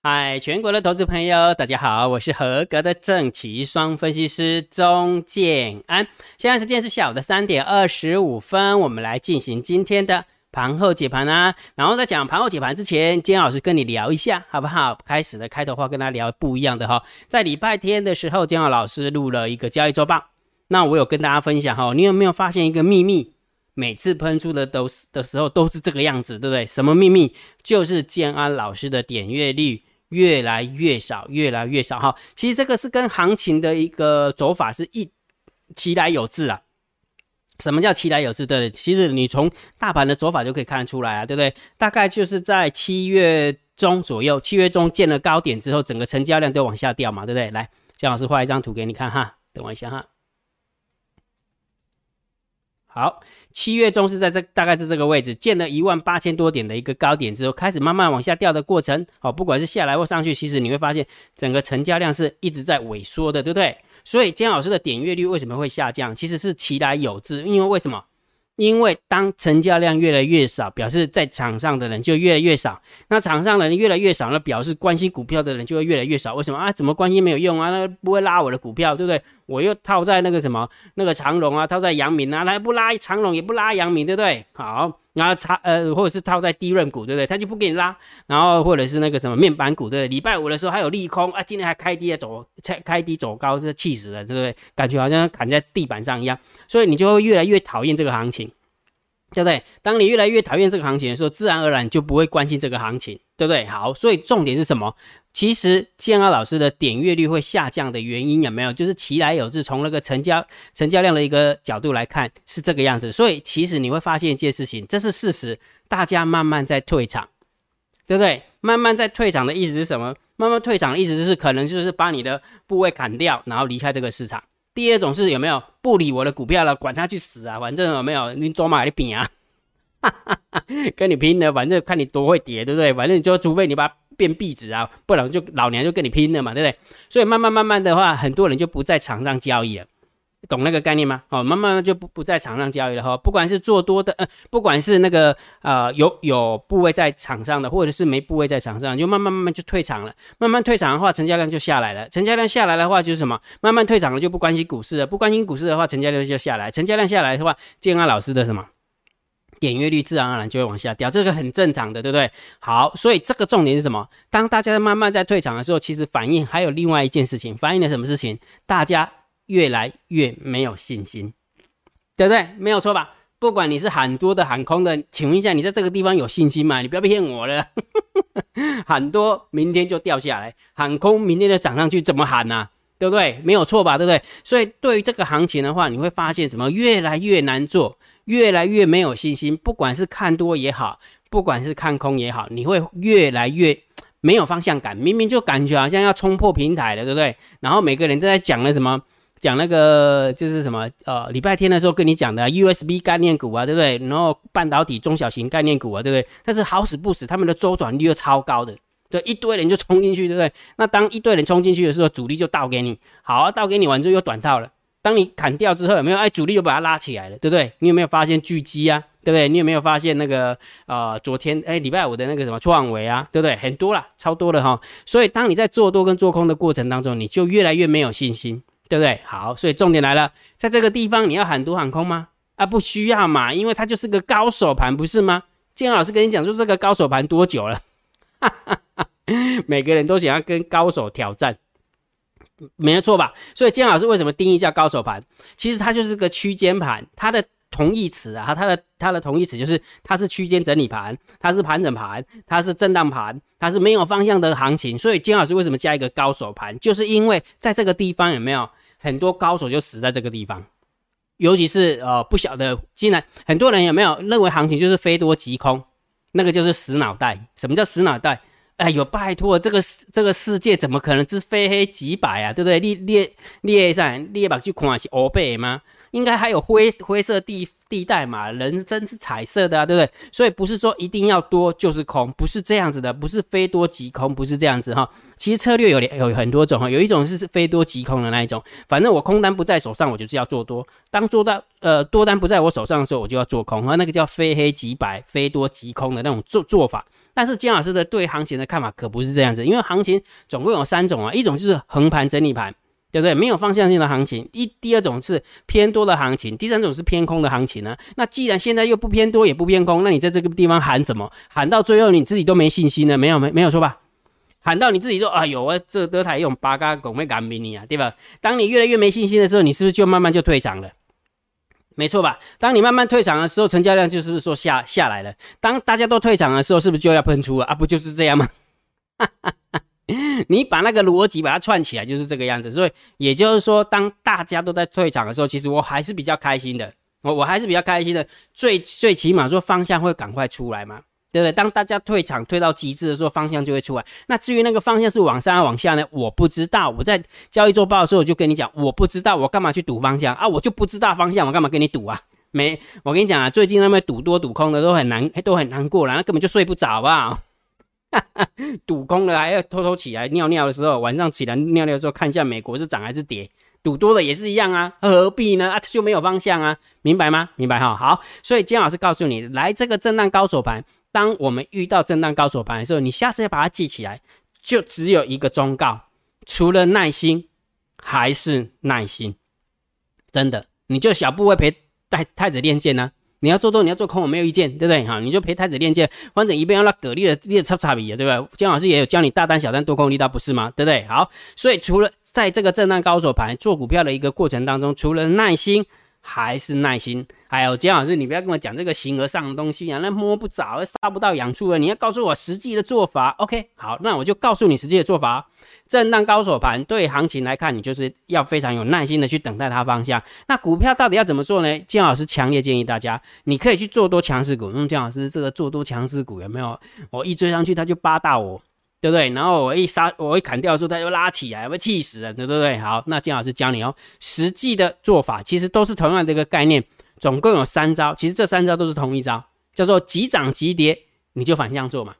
嗨，全国的投资朋友，大家好，我是合格的正奇双分析师钟建安。现在时间是下午的三点二十五分，我们来进行今天的盘后解盘啊。然后在讲盘后解盘之前，金老师跟你聊一下，好不好？开始的开头话跟大家聊不一样的哈。在礼拜天的时候，金老师录了一个交易周报，那我有跟大家分享哈。你有没有发现一个秘密？每次喷出的都是的时候都是这个样子，对不对？什么秘密？就是建安老师的点阅率。越来越少，越来越少哈。其实这个是跟行情的一个走法是一其来有致啊。什么叫其来有致？对，其实你从大盘的走法就可以看得出来啊，对不对？大概就是在七月中左右，七月中见了高点之后，整个成交量都往下掉嘛，对不对？来，姜老师画一张图给你看哈，等我一下哈。好。七月中是在这大概是这个位置，建了一万八千多点的一个高点之后，开始慢慢往下掉的过程。哦，不管是下来或上去，其实你会发现整个成交量是一直在萎缩的，对不对？所以姜老师的点阅率为什么会下降？其实是其来有之，因为为什么？因为当成交量越来越少，表示在场上的人就越来越少。那场上的人越来越少，那表示关心股票的人就会越来越少。为什么啊？怎么关心没有用啊？那不会拉我的股票，对不对？我又套在那个什么那个长龙啊，套在阳明啊，来不拉长龙也不拉阳明，对不对？好，然后差呃，或者是套在低润股，对不对？他就不给你拉。然后或者是那个什么面板股，对不对？礼拜五的时候还有利空啊，今天还开低走，开开低走高，这气死了，对不对？感觉好像砍在地板上一样，所以你就会越来越讨厌这个行情。对不对？当你越来越讨厌这个行情的时候，自然而然就不会关心这个行情，对不对？好，所以重点是什么？其实建安老师的点阅率会下降的原因有没有？就是其来有自，从那个成交成交量的一个角度来看是这个样子。所以其实你会发现一件事情，这是事实，大家慢慢在退场，对不对？慢慢在退场的意思是什么？慢慢退场的意思就是可能就是把你的部位砍掉，然后离开这个市场。第二种是有没有不理我的股票了，管他去死啊！反正有没有你走马的饼啊，跟你拼了，反正看你多会跌，对不对？反正就除非你把它变壁纸啊，不然就老娘就跟你拼了嘛，对不对？所以慢慢慢慢的话，很多人就不在场上交易了。懂那个概念吗？哦，慢慢就不不在场上交易了哈。不管是做多的，呃，不管是那个呃有有部位在场上的，或者是没部位在场上，就慢慢慢慢就退场了。慢慢退场的话，成交量就下来了。成交量下来的话，就是什么？慢慢退场了，就不关心股市了。不关心股市的话，成交量就下来。成交量下来的话，建安老师的什么点阅率自然而然就会往下掉，这个很正常的，对不对？好，所以这个重点是什么？当大家慢慢在退场的时候，其实反映还有另外一件事情，反映了什么事情？大家。越来越没有信心，对不对？没有错吧？不管你是喊多的喊空的，请问一下，你在这个地方有信心吗？你不要骗我了，喊多明天就掉下来，喊空明天就涨上去，怎么喊呢？对不对？没有错吧？对不对？所以对于这个行情的话，你会发现什么？越来越难做，越来越没有信心。不管是看多也好，不管是看空也好，你会越来越没有方向感。明明就感觉好像要冲破平台了，对不对？然后每个人都在讲了什么？讲那个就是什么呃，礼拜天的时候跟你讲的 USB 概念股啊，对不对？然后半导体中小型概念股啊，对不对？但是好死不死，他们的周转率又超高的，对，一堆人就冲进去，对不对？那当一堆人冲进去的时候，主力就倒给你，好，倒给你完之后又短套了。当你砍掉之后，有没有？哎，主力又把它拉起来了，对不对？你有没有发现狙击啊？对不对？你有没有发现那个呃，昨天哎，礼拜五的那个什么创维啊，对不对？很多了，超多了哈。所以当你在做多跟做空的过程当中，你就越来越没有信心。对不对？好，所以重点来了，在这个地方你要喊多喊空吗？啊，不需要嘛，因为它就是个高手盘，不是吗？建老师跟你讲，说这个高手盘多久了？每个人都想要跟高手挑战，没错吧？所以建老师为什么定义叫高手盘？其实它就是个区间盘，它的。同义词啊，它的它的同义词就是它是区间整理盘，它是盘整盘，它是震荡盘，它是没有方向的行情。所以金老师为什么加一个高手盘，就是因为在这个地方有没有很多高手就死在这个地方，尤其是呃不晓得，竟然很多人有没有认为行情就是非多即空，那个就是死脑袋。什么叫死脑袋？哎呦，拜托，这个这个世界怎么可能是非黑即白啊？对不对？列列列上列把去看是欧贝吗？应该还有灰灰色地地带嘛？人生是彩色的啊，对不对？所以不是说一定要多就是空，不是这样子的，不是非多即空，不是这样子哈。其实策略有有很多种哈，有一种是非多即空的那一种，反正我空单不在手上，我就是要做多；当做到呃多单不在我手上的时候，我就要做空，啊，那个叫非黑即白、非多即空的那种做做法。但是姜老师的对行情的看法可不是这样子，因为行情总共有三种啊，一种就是横盘整理盘，对不对？没有方向性的行情。一第二种是偏多的行情，第三种是偏空的行情呢。那既然现在又不偏多也不偏空，那你在这个地方喊什么？喊到最后你自己都没信心了，没有没没有错吧？喊到你自己说，哎呦，我这德台用八嘎拱会干俾你啊，对吧？当你越来越没信心的时候，你是不是就慢慢就退场了？没错吧？当你慢慢退场的时候，成交量就是说下下来了。当大家都退场的时候，是不是就要喷出了啊？不就是这样吗？你把那个逻辑把它串起来，就是这个样子。所以也就是说，当大家都在退场的时候，其实我还是比较开心的。我我还是比较开心的。最最起码说方向会赶快出来嘛。对不对？当大家退场退到极致的时候，方向就会出来。那至于那个方向是往上还往下呢？我不知道。我在交易周报的时候我就跟你讲，我不知道，我干嘛去赌方向啊？我就不知道方向，我干嘛跟你赌啊？没，我跟你讲啊，最近那边赌多赌空的都很难，都很难过了，那根本就睡不着啊。赌空了还要偷偷起来尿尿的时候，晚上起来尿尿的时候看一下美国是涨还是跌。赌多了也是一样啊，何必呢？啊，就没有方向啊，明白吗？明白哈。好，所以姜老师告诉你，来这个震荡高手盘。当我们遇到震荡高手盘的时候，你下次要把它记起来，就只有一个忠告：除了耐心，还是耐心。真的，你就小部位陪太太子练剑呢？你要做多，你要做空，我没有意见，对不对？哈，你就陪太子练剑，反正一边要那蛤蜊的列差差别，对不对？姜老师也有教你大单、小单、多空力道，不是吗？对不对？好，所以除了在这个震荡高手盘做股票的一个过程当中，除了耐心。还是耐心，还有姜老师，你不要跟我讲这个形而上的东西啊，那摸不着，杀不到痒处了。你要告诉我实际的做法。OK，好，那我就告诉你实际的做法。震荡高手盘对行情来看，你就是要非常有耐心的去等待它方向。那股票到底要怎么做呢？姜老师强烈建议大家，你可以去做多强势股。用姜老师这个做多强势股有没有？我一追上去，他就扒大我。对不对？然后我一杀，我一砍掉的时候，它就拉起来，会气死人，对不对？好，那金老师教你哦，实际的做法其实都是同样的一个概念，总共有三招，其实这三招都是同一招，叫做急涨急跌，你就反向做嘛，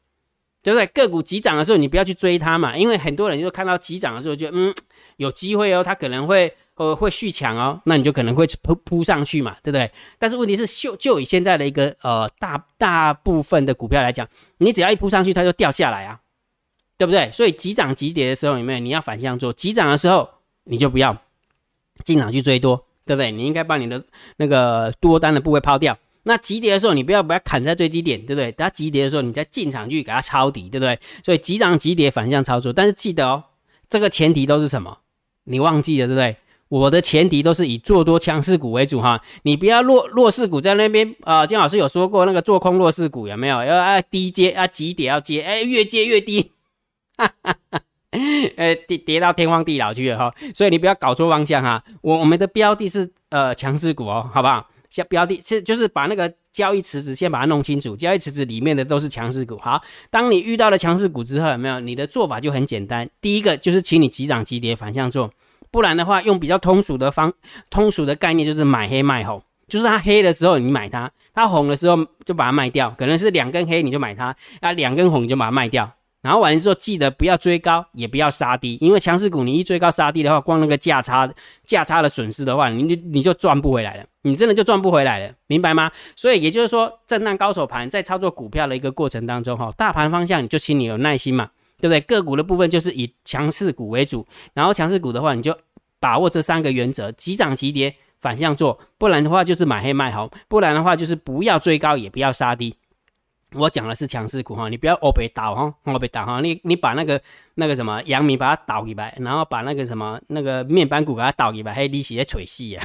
对不对？个股急涨的时候，你不要去追它嘛，因为很多人就看到急涨的时候，就嗯有机会哦，它可能会呃会续强哦，那你就可能会扑扑上去嘛，对不对？但是问题是，就就以现在的一个呃大大部分的股票来讲，你只要一扑上去，它就掉下来啊。对不对？所以急涨急跌的时候，有没有你要反向做？急涨的时候，你就不要进场去追多，对不对？你应该把你的那个多单的部位抛掉。那急跌的时候，你不要把它砍在最低点，对不对？它急跌的时候，你再进场去给它抄底，对不对？所以急涨急跌反向操作，但是记得哦，这个前提都是什么？你忘记了，对不对？我的前提都是以做多强势股为主哈，你不要弱弱势股在那边啊。金老师有说过，那个做空弱势股有没有？要啊低接啊急跌要接，哎越接越低。哈，呃，跌跌到天荒地老去了哈，所以你不要搞错方向哈。我我们的标的是呃强势股哦，好不好？先标的是就是把那个交易池子先把它弄清楚，交易池子里面的都是强势股。好，当你遇到了强势股之后，有没有？你的做法就很简单，第一个就是请你急涨急跌反向做，不然的话用比较通俗的方通俗的概念就是买黑卖红，就是它黑的时候你买它，它红的时候就把它卖掉，可能是两根黑你就买它，啊两根红你就把它卖掉。然后完了之后，记得不要追高，也不要杀低，因为强势股你一追高杀低的话，光那个价差价差的损失的话，你你你就赚不回来了，你真的就赚不回来了，明白吗？所以也就是说，震荡高手盘在操作股票的一个过程当中，哈，大盘方向你就请你有耐心嘛，对不对？个股的部分就是以强势股为主，然后强势股的话，你就把握这三个原则：急涨急跌，反向做；不然的话就是买黑卖红；不然的话就是不要追高，也不要杀低。我讲的是强势股哈，你不要欧北倒哈，欧北倒哈，你你把那个那个什么阳明把它倒一百，然后把那个什么那个面板股给它倒一百，还利息在垂细呀，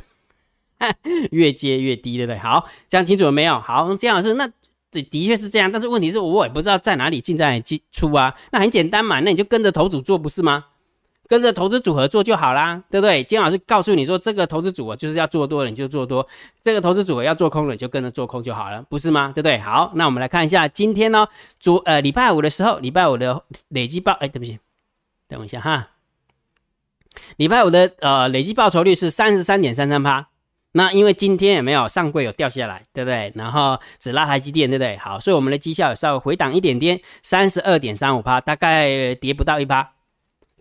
越接越低，对不对？好，讲清楚了没有？好，这样是那的确是这样，但是问题是我也不知道在哪里进在哪里进出啊，那很简单嘛，那你就跟着头组做不是吗？跟着投资组合做就好啦，对不对？金老师告诉你说，这个投资组合就是要做多了，你就做多；这个投资组合要做空了，你就跟着做空就好了，不是吗？对不对？好，那我们来看一下今天呢，昨呃礼拜五的时候，礼拜五的累计报，哎，对不起，等我一下哈。礼拜五的呃累计报酬率是三十三点三三趴，那因为今天也没有上柜有掉下来，对不对？然后只拉台积电，对不对？好，所以我们的绩效有稍微回档一点点，三十二点三五趴，大概跌不到一趴。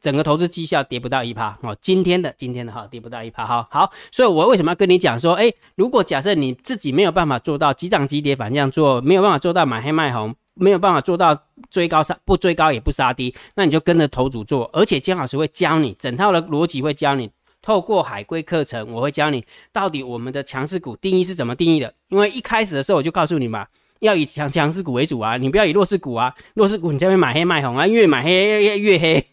整个投资绩效跌不到一趴哦，今天的今天的哈跌不到一趴哈好，所以我为什么要跟你讲说，哎，如果假设你自己没有办法做到急涨急跌反向做，没有办法做到买黑卖红，没有办法做到追高杀不追高也不杀低，那你就跟着头主做，而且姜老师会教你整套的逻辑，会教你透过海龟课程，我会教你到底我们的强势股定义是怎么定义的。因为一开始的时候我就告诉你嘛，要以强强势股为主啊，你不要以弱势股啊，弱势股你这边买黑卖红啊，越买黑越越黑，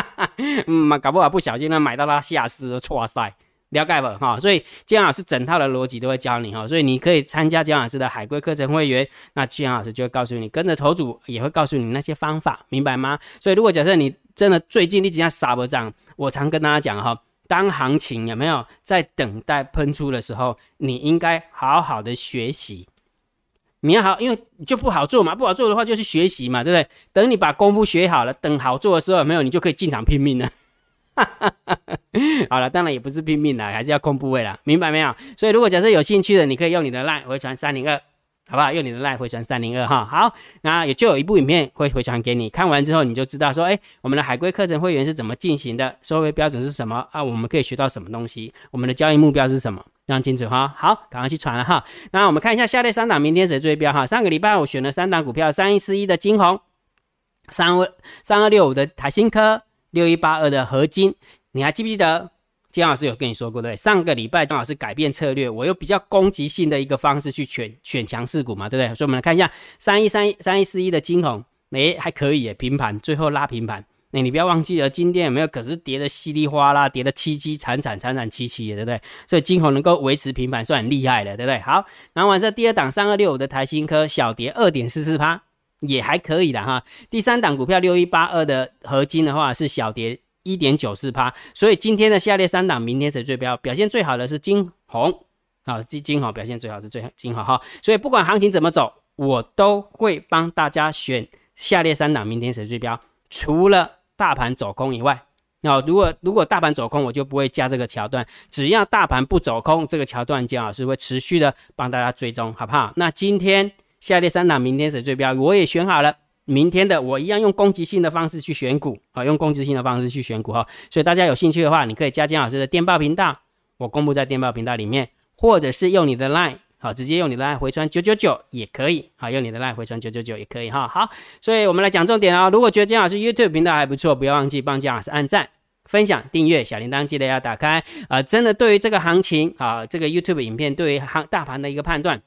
哈 哈，嗯，搞不好不小心呢买到它下市，错塞。了解不哈？所以姜老师整套的逻辑都会教你哈，所以你可以参加姜老师的海龟课程会员，那姜老师就会告诉你，跟着头组也会告诉你那些方法，明白吗？所以如果假设你真的最近你只要杀不涨，我常跟大家讲哈，当行情有没有在等待喷出的时候，你应该好好的学习，你要好，因为就不好做嘛，不好做的话就去学习嘛，对不对？等你把功夫学好了，等好做的时候没有，你就可以进场拼命了。好了，当然也不是拼命了，还是要控部位了，明白没有？所以如果假设有兴趣的，你可以用你的 line 回传三零二，好不好？用你的 line 回传三零二哈。好，那也就有一部影片会回传给你，看完之后你就知道说，哎，我们的海归课程会员是怎么进行的，收费标准是什么啊？我们可以学到什么东西？我们的交易目标是什么？非常清楚哈。好，赶快去传了哈。那我们看一下下列三档明天谁追标哈？上个礼拜我选了三档股票，三一四一的金红，三二三二六五的台新科。六一八二的合金，你还记不记得姜老师有跟你说过对？上个礼拜姜老师改变策略，我用比较攻击性的一个方式去选选强势股嘛，对不对？所以我们来看一下三一三一三一四一的金红，哎还可以耶，平盘最后拉平盘。那你不要忘记了，今天有没有？可是跌的稀里哗啦，跌的凄凄惨惨惨惨戚戚的，对不对？所以金红能够维持平盘，算很厉害的，对不对？好，然后完这第二档三二六五的台新科小跌二点四四趴。也还可以的哈，第三档股票六一八二的合金的话是小跌一点九四趴，所以今天的下列三档，明天谁最标？表现最好的是金红啊，金金红表现最好是最金红哈，所以不管行情怎么走，我都会帮大家选下列三档，明天谁最标？除了大盘走空以外，啊，如果如果大盘走空，我就不会加这个桥段，只要大盘不走空，这个桥段姜老师会持续的帮大家追踪，好不好？那今天。下列三档明天谁最标？我也选好了，明天的我一样用攻击性的方式去选股啊，用攻击性的方式去选股哈。所以大家有兴趣的话，你可以加金老师的电报频道，我公布在电报频道里面，或者是用你的 line 好，直接用你的 line 回传九九九也可以，好，用你的 line 回传九九九也可以哈。好，所以我们来讲重点啊。如果觉得金老师 YouTube 频道还不错，不要忘记帮金老师按赞、分享、订阅小铃铛，记得要打开啊。真的对于这个行情啊，这个 YouTube 影片对于行大盘的一个判断。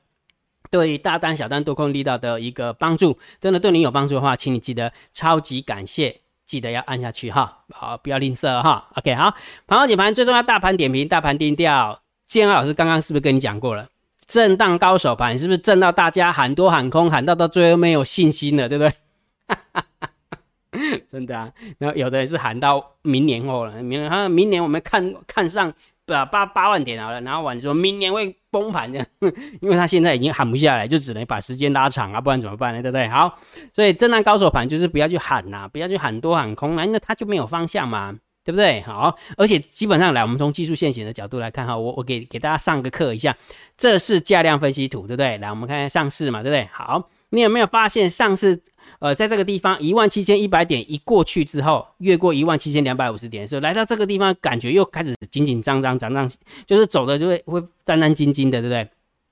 对大单、小单多空力道的一个帮助，真的对你有帮助的话，请你记得超级感谢，记得要按下去哈，好，不要吝啬哈。OK，好，盘后解盘最重要，大盘点评、大盘定调。建安老师刚刚是不是跟你讲过了？震荡高手盘是不是震到大家喊多喊空，喊到到最后没有信心了，对不对？真的啊，然后有的人是喊到明年后了，明年明年我们看看上。对八八万点好了，然后晚说明年会崩盘这样，因为他现在已经喊不下来，就只能把时间拉长啊，不然怎么办呢？对不对？好，所以震荡高手盘就是不要去喊呐，不要去喊多喊空啊，那他就没有方向嘛，对不对？好，而且基本上来，我们从技术线型的角度来看哈，我我给给大家上个课一下，这是价量分析图，对不对？来，我们看下上市嘛，对不对？好，你有没有发现上市？呃，在这个地方一万七千一百点一过去之后，越过一万七千两百五十点的时候，来到这个地方，感觉又开始紧紧张张、涨涨，就是走的就会会战战兢兢的，对不对？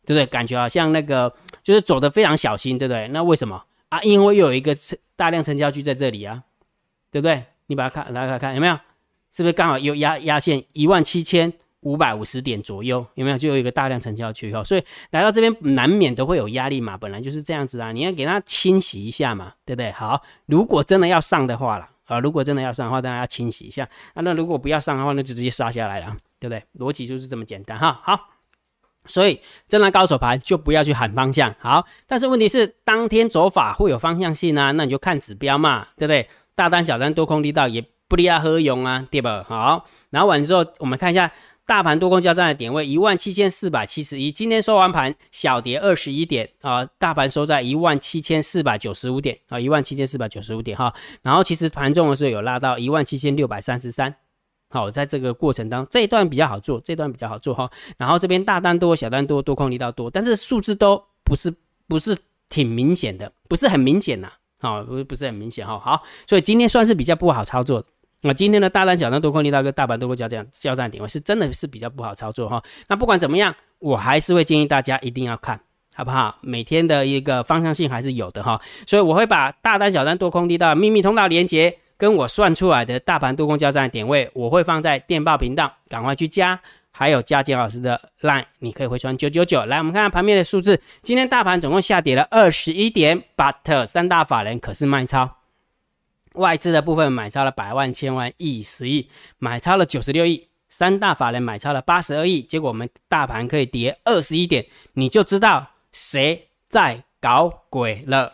对不对？感觉好像那个就是走的非常小心，对不对？那为什么啊？因为又有一个大量成交区在这里啊，对不对？你把它看来看看有没有？是不是刚好有压压线一万七千？五百五十点左右有没有？就有一个大量成交区哈，所以来到这边难免都会有压力嘛，本来就是这样子啊，你要给它清洗一下嘛，对不对？好，如果真的要上的话了啊，如果真的要上的话，当然要清洗一下啊。那如果不要上的话，那就直接杀下来了，对不对？逻辑就是这么简单哈。好，所以真的高手盘就不要去喊方向好，但是问题是当天走法会有方向性啊，那你就看指标嘛，对不对？大单小单多空力道也不利啊，何用啊，对吧？好，然后完之后我们看一下。大盘多空交战的点位一万七千四百七十一，今天收完盘小跌二十一点啊，大盘收在一万七千四百九十五点啊，一万七千四百九十五点哈。然后其实盘中的时候有拉到一万七千六百三十三，好，在这个过程当中这一段比较好做，这段比较好做哈。然后这边大单多小单多多空离道多，但是数字都不是不是挺明显的，不是很明显呐，好，不不是很明显哈。好，所以今天算是比较不好操作的。那今天的大单小单多空力道跟大盘多空交战交战点位是真的是比较不好操作哈。那不管怎么样，我还是会建议大家一定要看好不好？每天的一个方向性还是有的哈，所以我会把大单、小单、多空力道秘密通道连接，跟我算出来的大盘多空交战的点位，我会放在电报频道，赶快去加，还有加简老师的 line，你可以回传九九九。来，我们看看盘面的数字，今天大盘总共下跌了二十一点，but 三大法人可是卖超，外资的部分买超了百万、千万、亿、十亿，买超了九十六亿。三大法人买超了八十二亿，结果我们大盘可以跌二十一点，你就知道谁在搞鬼了，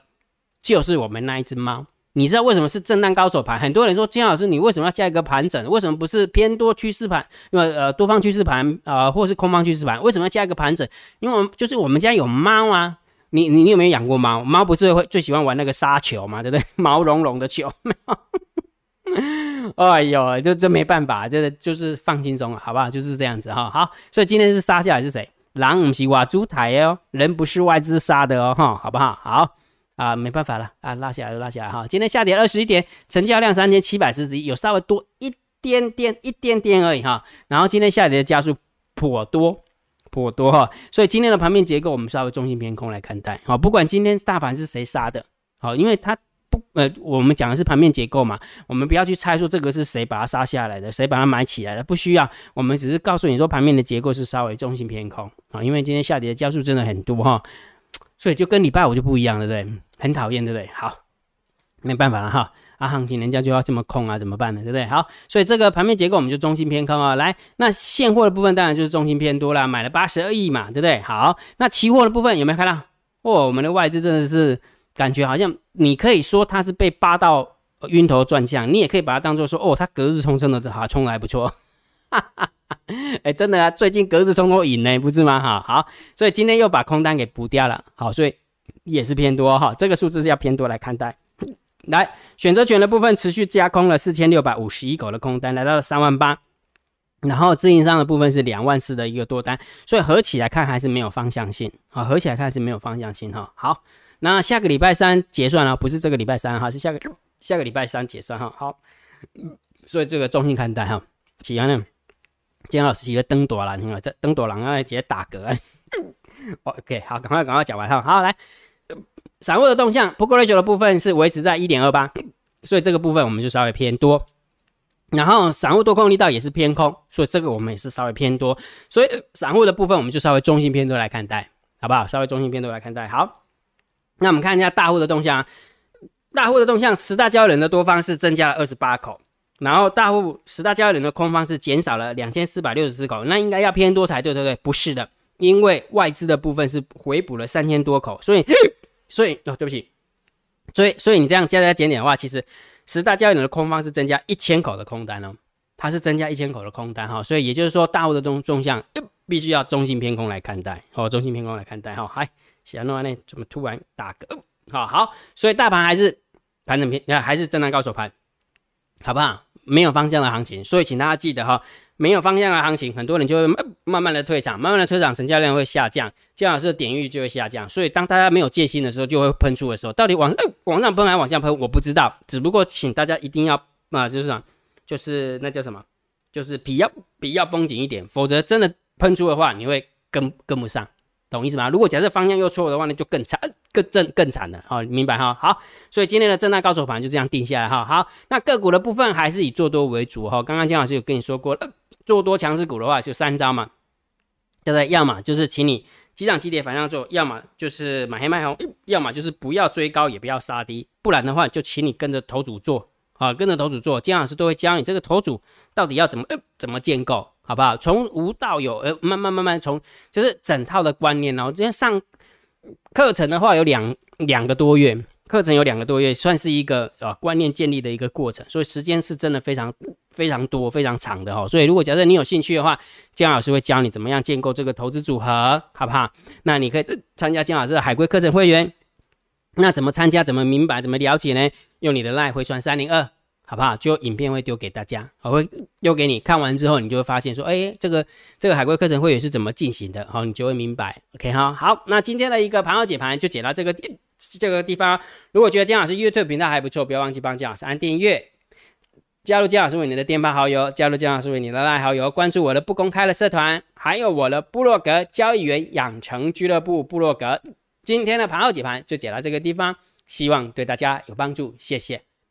就是我们那一只猫。你知道为什么是震荡高手盘？很多人说金老师，你为什么要加一个盘整？为什么不是偏多趋势盘？因为呃多方趋势盘啊，或是空方趋势盘，为什么要加一个盘整？因为我们就是我们家有猫啊，你你你有没有养过猫？猫不是会最喜欢玩那个沙球嘛，对不对？毛茸茸的球。哎呦，这这没办法，这个就是放轻松了，好不好？就是这样子哈。好，所以今天是杀下来是谁？狼不是瓦猪台哦，人不是外资杀的哦，哈，好不好？好啊，没办法了啊，拉下来就拉下来哈。今天下跌二十一点，成交量三千七百四十一，有稍微多一点点，一点点而已哈。然后今天下跌的加速颇多，颇多哈。所以今天的盘面结构，我们稍微中性偏空来看待。好，不管今天大盘是谁杀的，好，因为它不。呃，我们讲的是盘面结构嘛，我们不要去猜说这个是谁把它杀下来的，谁把它买起来的，不需要。我们只是告诉你说盘面的结构是稍微中性偏空啊，因为今天下跌的加速真的很多哈，所以就跟礼拜五就不一样，对不对？很讨厌，对不对？好，没办法了哈，啊，行情人家就要这么空啊，怎么办呢？对不对？好，所以这个盘面结构我们就中性偏空啊。来，那现货的部分当然就是中性偏多啦，买了八十二亿嘛，对不对？好，那期货的部分有没有看到？哦，我们的外资真的是。感觉好像你可以说它是被扒到晕头转向，你也可以把它当做说哦，它隔日冲真的好冲的还不错，哎，真的啊，最近隔日冲都赢呢，不是吗？哈，好，所以今天又把空单给补掉了，好，所以也是偏多哈，这个数字是要偏多来看待。来，选择权的部分持续加空了四千六百五十一口的空单，来到了三万八，然后自营商的部分是两万四的一个多单，所以合起来看还是没有方向性，啊，合起来看是没有方向性哈，好。那下个礼拜三结算了，不是这个礼拜三哈，是下个下个礼拜三结算哈。好，所以这个中性看待哈。喜欢呢，金老师喜欢登朵了，你看这登朵郎啊，直接打嗝。OK，好，赶快赶快讲完哈。好，来，散户的动向，Put Ratio 的部分是维持在一点二八，所以这个部分我们就稍微偏多。然后散户多空力道也是偏空，所以这个我们也是稍微偏多。所以散户的部分我们就稍微中性偏多来看待，好不好？稍微中性偏多来看待，好。那我们看一下大户的动向，大户的动向，十大交易人的多方是增加了二十八口，然后大户十大交易人的空方是减少了两千四百六十四口，那应该要偏多才对，对不对？不是的，因为外资的部分是回补了三千多口，所以，所以哦，对不起，所以，所以你这样加加减减的话，其实十大交易人的空方是增加一千口的空单哦，它是增加一千口的空单哈，所以也就是说大户的动动向必须要中性偏空来看待，哦，中性偏空来看待哈，嗨。想弄完呢？怎么突然打嗝？好好，所以大盘还是盘整偏，还是震荡高手盘，好不好？没有方向的行情，所以请大家记得哈，没有方向的行情，很多人就会慢慢的退场，慢慢的退场，成交量会下降，姜老师的点域就会下降。所以当大家没有戒心的时候，就会喷出的时候，到底往往上喷还往下喷，我不知道。只不过请大家一定要啊，就是讲，就是那叫什么，就是皮要皮要绷紧一点，否则真的喷出的话，你会跟跟不上。懂意思吗？如果假设方向又错的话，那就更惨，更正更惨了。好，明白哈？好，所以今天的震荡高手盘就这样定下来哈。好，那个股的部分还是以做多为主哈。刚刚姜老师有跟你说过，做多强势股的话就三招嘛，对不对？要么就是请你急涨急跌反向做，要么就是买黑卖红，要么就是不要追高也不要杀低，不然的话就请你跟着头组做啊，跟着头组做，姜老师都会教你这个头组到底要怎么怎么建构。好不好？从无到有，呃，慢慢慢慢从，就是整套的观念哦。今天上课程的话有两两个多月，课程有两个多月，算是一个呃观念建立的一个过程，所以时间是真的非常非常多、非常长的哈。所以如果假设你有兴趣的话，姜老师会教你怎么样建构这个投资组合，好不好？那你可以参加姜老师的海龟课程会员。那怎么参加？怎么明白？怎么了解呢？用你的赖回传三零二。好不好？就影片会丢给大家，我会丢给你看完之后，你就会发现说，哎，这个这个海龟课程会员是怎么进行的？好，你就会明白。OK 哈，好，那今天的一个盘后解盘就解到这个这个地方。如果觉得姜老师 YouTube 频道还不错，不要忘记帮姜老师按订阅，加入姜老师为你的电报好友，加入姜老师为你的赖好友，关注我的不公开的社团。还有我的部落格交易员养成俱乐部部落格。今天的盘后解盘就解到这个地方，希望对大家有帮助，谢谢，